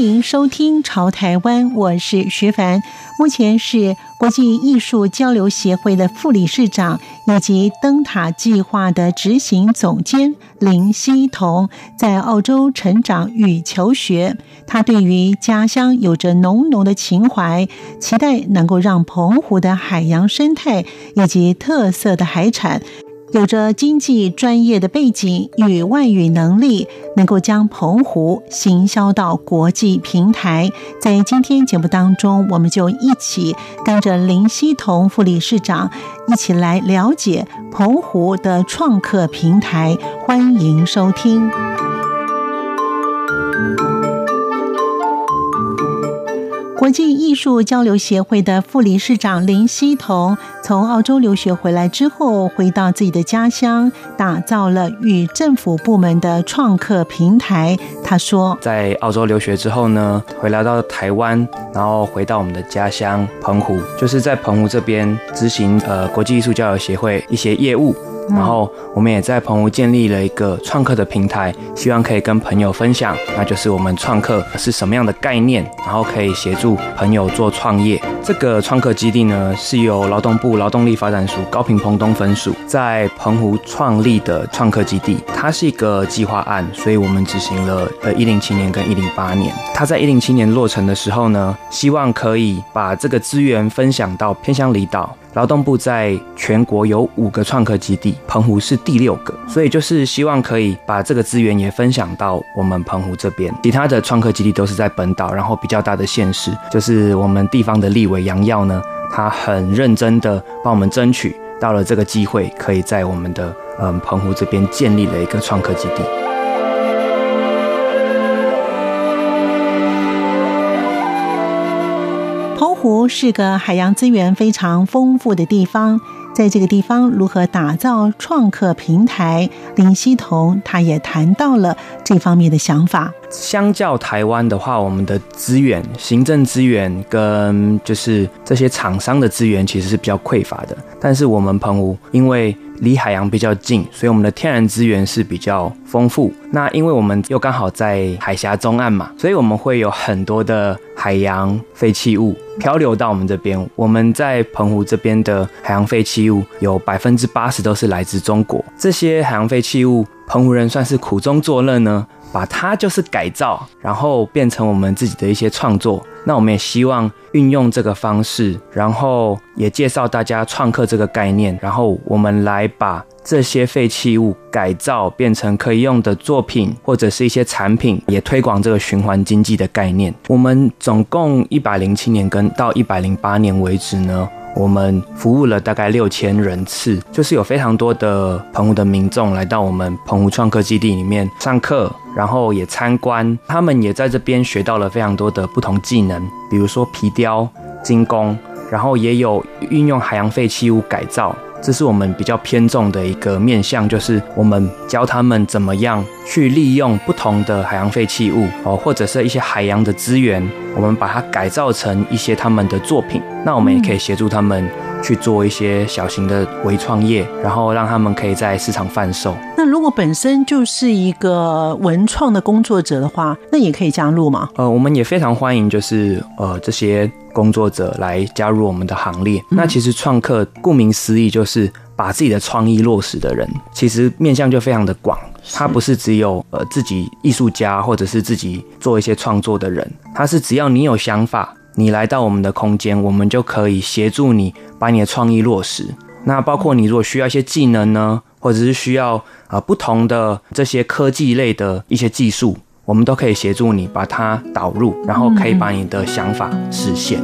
欢迎收听《潮台湾》，我是徐凡。目前是国际艺术交流协会的副理事长，以及灯塔计划的执行总监林希彤，在澳洲成长与求学。他对于家乡有着浓浓的情怀，期待能够让澎湖的海洋生态以及特色的海产。有着经济专业的背景与外语能力，能够将澎湖行销到国际平台。在今天节目当中，我们就一起跟着林希彤副理事长一起来了解澎湖的创客平台。欢迎收听。国际艺术交流协会的副理事长林希彤从澳洲留学回来之后，回到自己的家乡，打造了与政府部门的创客平台。他说，在澳洲留学之后呢，回来到台湾，然后回到我们的家乡澎湖，就是在澎湖这边执行呃国际艺术交流协会一些业务。然后我们也在澎湖建立了一个创客的平台，希望可以跟朋友分享，那就是我们创客是什么样的概念，然后可以协助朋友做创业。这个创客基地呢，是由劳动部劳动力发展署高屏澎东分署在澎湖创立的创客基地。它是一个计划案，所以我们执行了呃一零七年跟一零八年。它在一零七年落成的时候呢，希望可以把这个资源分享到偏乡离岛。劳动部在全国有五个创客基地，澎湖是第六个，所以就是希望可以把这个资源也分享到我们澎湖这边。其他的创客基地都是在本岛，然后比较大的县市，就是我们地方的立委杨耀呢，他很认真的帮我们争取到了这个机会，可以在我们的嗯澎湖这边建立了一个创客基地。湖是个海洋资源非常丰富的地方，在这个地方如何打造创客平台，林希彤他也谈到了这方面的想法。相较台湾的话，我们的资源、行政资源跟就是这些厂商的资源其实是比较匮乏的，但是我们澎湖因为离海洋比较近，所以我们的天然资源是比较丰富。那因为我们又刚好在海峡中岸嘛，所以我们会有很多的海洋废弃物漂流到我们这边。我们在澎湖这边的海洋废弃物有百分之八十都是来自中国。这些海洋废弃物，澎湖人算是苦中作乐呢，把它就是改造，然后变成我们自己的一些创作。那我们也希望运用这个方式，然后也介绍大家创客这个概念，然后我们来把这些废弃物改造变成可以用的作品，或者是一些产品，也推广这个循环经济的概念。我们总共一百零七年跟到一百零八年为止呢，我们服务了大概六千人次，就是有非常多的澎湖的民众来到我们澎湖创客基地里面上课，然后也参观，他们也在这边学到了非常多的不同技能，比如说皮雕、精工，然后也有运用海洋废弃物改造。这是我们比较偏重的一个面向，就是我们教他们怎么样去利用不同的海洋废弃物哦，或者是一些海洋的资源，我们把它改造成一些他们的作品。那我们也可以协助他们去做一些小型的微创业，然后让他们可以在市场贩售。那如果本身就是一个文创的工作者的话，那也可以加入吗？呃，我们也非常欢迎，就是呃这些。工作者来加入我们的行列。那其实创客顾名思义就是把自己的创意落实的人，其实面向就非常的广。他不是只有呃自己艺术家或者是自己做一些创作的人，他是只要你有想法，你来到我们的空间，我们就可以协助你把你的创意落实。那包括你如果需要一些技能呢，或者是需要呃不同的这些科技类的一些技术。我们都可以协助你把它导入，然后可以把你的想法实现。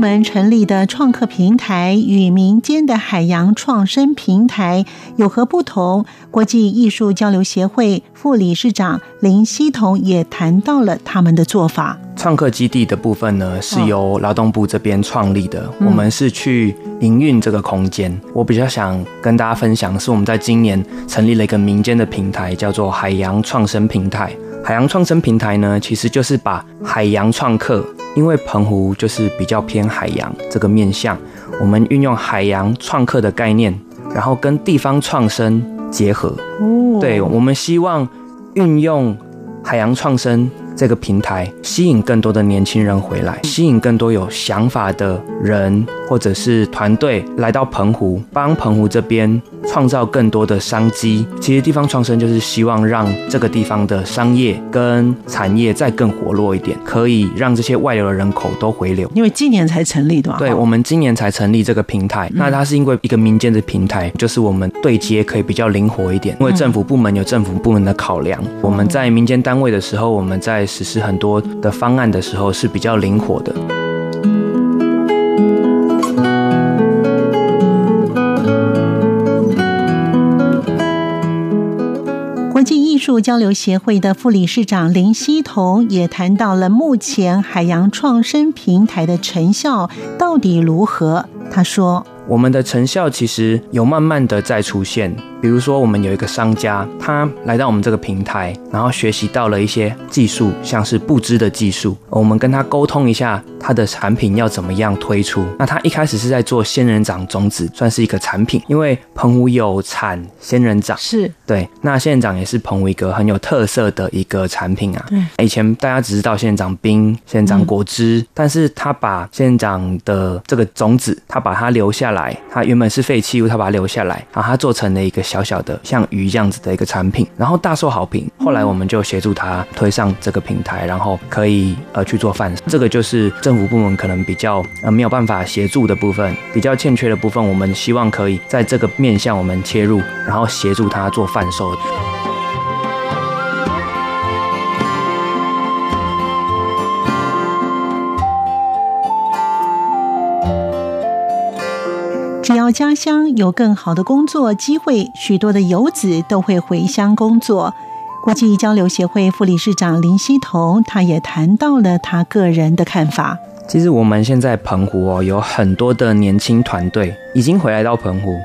门年成立的创客平台与民间的海洋创生平台有何不同？国际艺术交流协会副理事长林希彤也谈到了他们的做法。创客基地的部分呢，是由劳动部这边创立的，我们是去营运这个空间。我比较想跟大家分享是，我们在今年成立了一个民间的平台，叫做海洋创生平台。海洋创生平台呢，其实就是把海洋创客，因为澎湖就是比较偏海洋这个面向，我们运用海洋创客的概念，然后跟地方创生结合。对，我们希望运用海洋创生。这个平台吸引更多的年轻人回来，吸引更多有想法的人或者是团队来到澎湖，帮澎湖这边创造更多的商机。其实地方创生就是希望让这个地方的商业跟产业再更活络一点，可以让这些外流的人口都回流。因为今年才成立的嘛，对，我们今年才成立这个平台，那它是因为一个民间的平台，就是我们对接可以比较灵活一点，因为政府部门有政府部门的考量，我们在民间单位的时候，我们在实施很多的方案的时候是比较灵活的。国际艺术交流协会的副理事长林希彤也谈到了目前海洋创生平台的成效到底如何。他说：“我们的成效其实有慢慢的在出现。”比如说，我们有一个商家，他来到我们这个平台，然后学习到了一些技术，像是布织的技术。我们跟他沟通一下，他的产品要怎么样推出。那他一开始是在做仙人掌种子，算是一个产品，因为澎湖有产仙人掌，是对。那仙人掌也是澎湖一个很有特色的一个产品啊。对，以前大家只知道仙人掌冰、仙人掌果汁，嗯，但是他把仙人掌的这个种子，他把它留下来，它原本是废弃物，他把它留下来，然后他做成了一个。小小的像鱼这样子的一个产品，然后大受好评。后来我们就协助他推上这个平台，然后可以呃去做贩售。这个就是政府部门可能比较呃没有办法协助的部分，比较欠缺的部分。我们希望可以在这个面向我们切入，然后协助他做贩售。家乡有更好的工作机会，许多的游子都会回乡工作。国际交流协会副理事长林希彤，他也谈到了他个人的看法。其实我们现在澎湖哦，有很多的年轻团队已经回来到澎湖，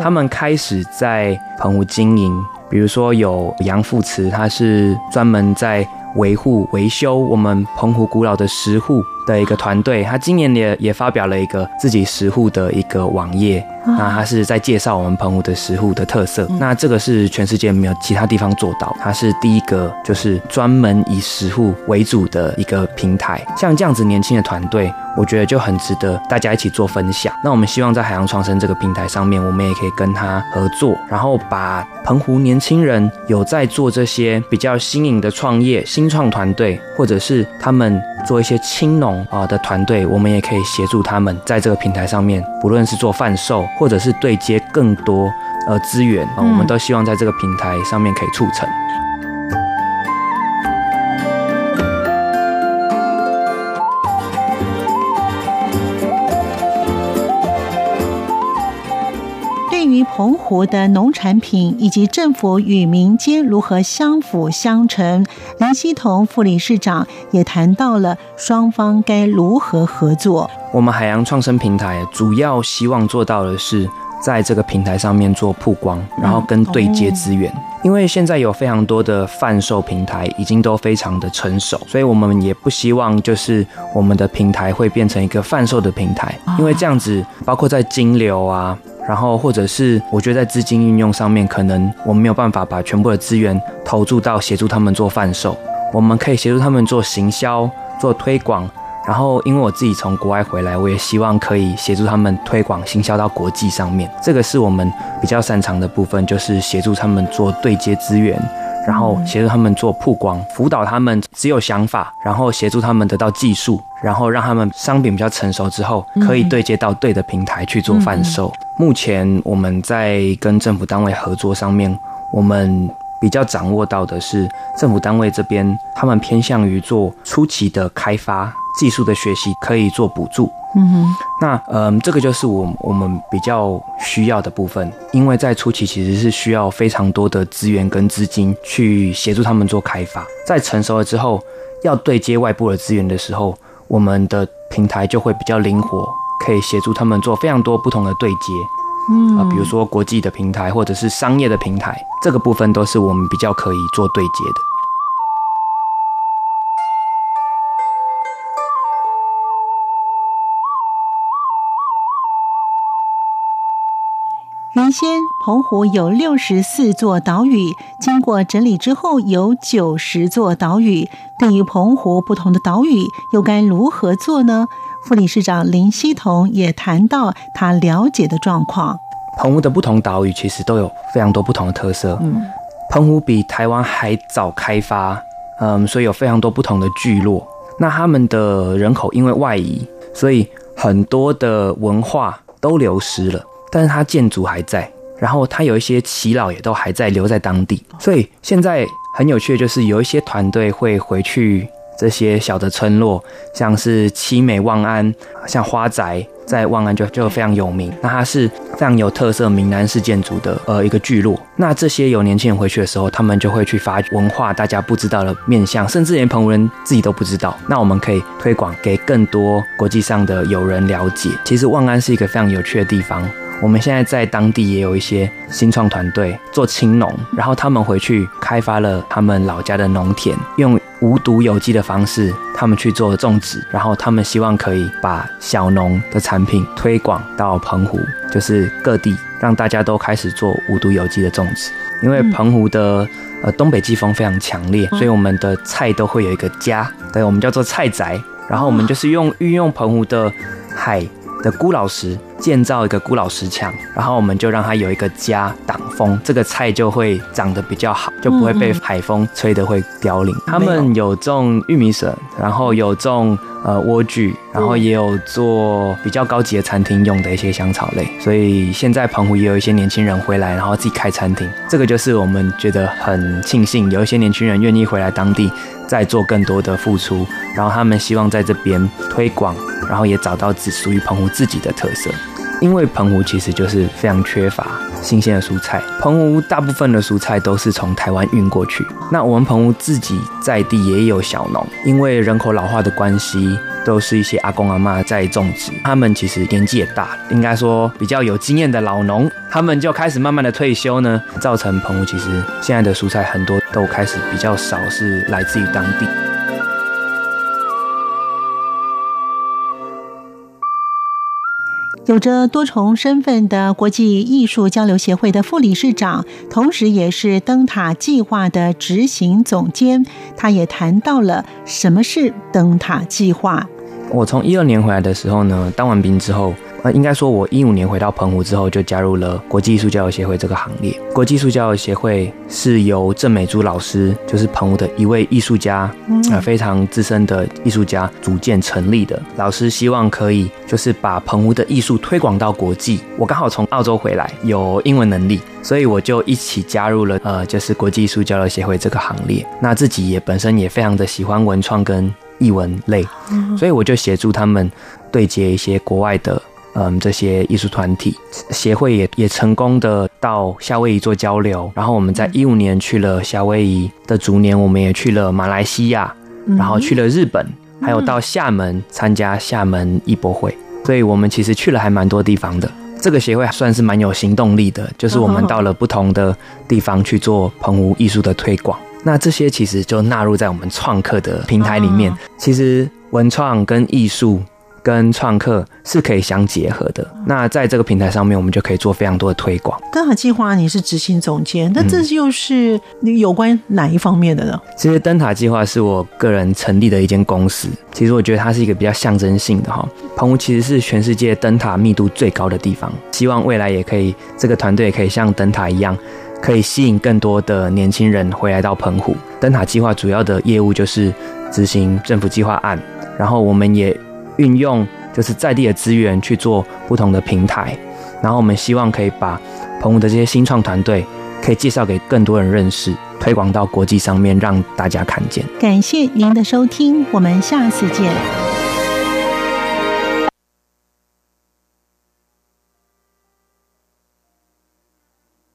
他们开始在澎湖经营。比如说有杨富慈，他是专门在维护维修我们澎湖古老的石户。的一个团队，他今年也也发表了一个自己石户的一个网页，那他是在介绍我们澎湖的石户的特色。那这个是全世界没有其他地方做到，他是第一个就是专门以石户为主的一个平台。像这样子年轻的团队，我觉得就很值得大家一起做分享。那我们希望在海洋创生这个平台上面，我们也可以跟他合作，然后把澎湖年轻人有在做这些比较新颖的创业、新创团队，或者是他们做一些青农。啊的团队，我们也可以协助他们在这个平台上面，不论是做贩售，或者是对接更多呃资源啊，我们都希望在这个平台上面可以促成。澎湖的农产品以及政府与民间如何相辅相成，林希彤副理事长也谈到了双方该如何合作。我们海洋创生平台主要希望做到的是，在这个平台上面做曝光，然后跟对接资源。因为现在有非常多的贩售平台已经都非常的成熟，所以我们也不希望就是我们的平台会变成一个贩售的平台，因为这样子包括在金流啊。然后，或者是我觉得在资金运用上面，可能我们没有办法把全部的资源投注到协助他们做贩售。我们可以协助他们做行销、做推广。然后，因为我自己从国外回来，我也希望可以协助他们推广、行销到国际上面。这个是我们比较擅长的部分，就是协助他们做对接资源。然后协助他们做曝光，辅导他们只有想法，然后协助他们得到技术，然后让他们商品比较成熟之后，可以对接到对的平台去做贩售。目前我们在跟政府单位合作上面，我们比较掌握到的是政府单位这边，他们偏向于做初期的开发、技术的学习，可以做补助。嗯哼，那嗯，这个就是我我们比较需要的部分，因为在初期其实是需要非常多的资源跟资金去协助他们做开发，在成熟了之后，要对接外部的资源的时候，我们的平台就会比较灵活，可以协助他们做非常多不同的对接。嗯啊，比如说国际的平台或者是商业的平台，这个部分都是我们比较可以做对接的。原先澎湖有六十四座岛屿，经过整理之后有九十座岛屿。对于澎湖不同的岛屿，又该如何做呢？副理事长林希彤也谈到他了解的状况。澎湖的不同岛屿其实都有非常多不同的特色。嗯，澎湖比台湾还早开发，嗯，所以有非常多不同的聚落。那他们的人口因为外移，所以很多的文化都流失了。但是它建筑还在，然后它有一些耆老也都还在留在当地，所以现在很有趣的就是有一些团队会回去这些小的村落，像是七美望安，像花宅。在望安就就非常有名，那它是非常有特色闽南式建筑的呃一个聚落。那这些有年轻人回去的时候，他们就会去发文化大家不知道的面向，甚至连澎湖人自己都不知道。那我们可以推广给更多国际上的友人了解。其实望安是一个非常有趣的地方。我们现在在当地也有一些新创团队做青农，然后他们回去开发了他们老家的农田，用无毒有机的方式，他们去做种植，然后他们希望可以把小农的产品推广到澎湖，就是各地，让大家都开始做无毒有机的种植。因为澎湖的呃东北季风非常强烈，所以我们的菜都会有一个家，对，我们叫做菜宅。然后我们就是用运用澎湖的海的孤老石建造一个孤老石墙，然后我们就让它有一个家挡风，这个菜就会长得比较好，就不会被海风吹得会凋零。他们有种玉米笋，然后有种呃莴苣，然后也有做比较高级的餐厅用的一些香草类。所以现在澎湖也有一些年轻人回来，然后自己开餐厅。这个就是我们觉得很庆幸，有一些年轻人愿意回来当地再做更多的付出，然后他们希望在这边推广。然后也找到只属于澎湖自己的特色，因为澎湖其实就是非常缺乏新鲜的蔬菜，澎湖大部分的蔬菜都是从台湾运过去。那我们澎湖自己在地也有小农，因为人口老化的关系，都是一些阿公阿嬷在种植，他们其实年纪也大，应该说比较有经验的老农，他们就开始慢慢的退休呢，造成澎湖其实现在的蔬菜很多都开始比较少是来自于当地。有着多重身份的国际艺术交流协会的副理事长，同时也是灯塔计划的执行总监，他也谈到了什么是灯塔计划。我从一二年回来的时候呢，当完兵之后。呃，应该说，我一五年回到澎湖之后，就加入了国际艺术交流协会这个行列。国际艺术交流协会是由郑美珠老师，就是澎湖的一位艺术家，啊，非常资深的艺术家组建成立的。老师希望可以就是把澎湖的艺术推广到国际。我刚好从澳洲回来，有英文能力，所以我就一起加入了呃，就是国际艺术交流协会这个行列。那自己也本身也非常的喜欢文创跟艺文类，所以我就协助他们对接一些国外的。嗯，这些艺术团体协会也也成功的到夏威夷做交流，然后我们在一五年去了夏威夷的逐年，我们也去了马来西亚，然后去了日本，还有到厦门参加厦门艺博会，所以我们其实去了还蛮多地方的。这个协会算是蛮有行动力的，就是我们到了不同的地方去做澎湖艺术的推广。那这些其实就纳入在我们创客的平台里面。其实文创跟艺术。跟创客是可以相结合的。那在这个平台上面，我们就可以做非常多的推广。灯塔计划，你是执行总监，那这又是你有关哪一方面的呢？嗯、其实灯塔计划是我个人成立的一间公司。其实我觉得它是一个比较象征性的哈。澎湖其实是全世界灯塔密度最高的地方，希望未来也可以这个团队也可以像灯塔一样，可以吸引更多的年轻人回来到澎湖。灯塔计划主要的业务就是执行政府计划案，然后我们也。运用就是在地的资源去做不同的平台，然后我们希望可以把澎湖的这些新创团队可以介绍给更多人认识，推广到国际上面，让大家看见。感谢您的收听，我们下次见。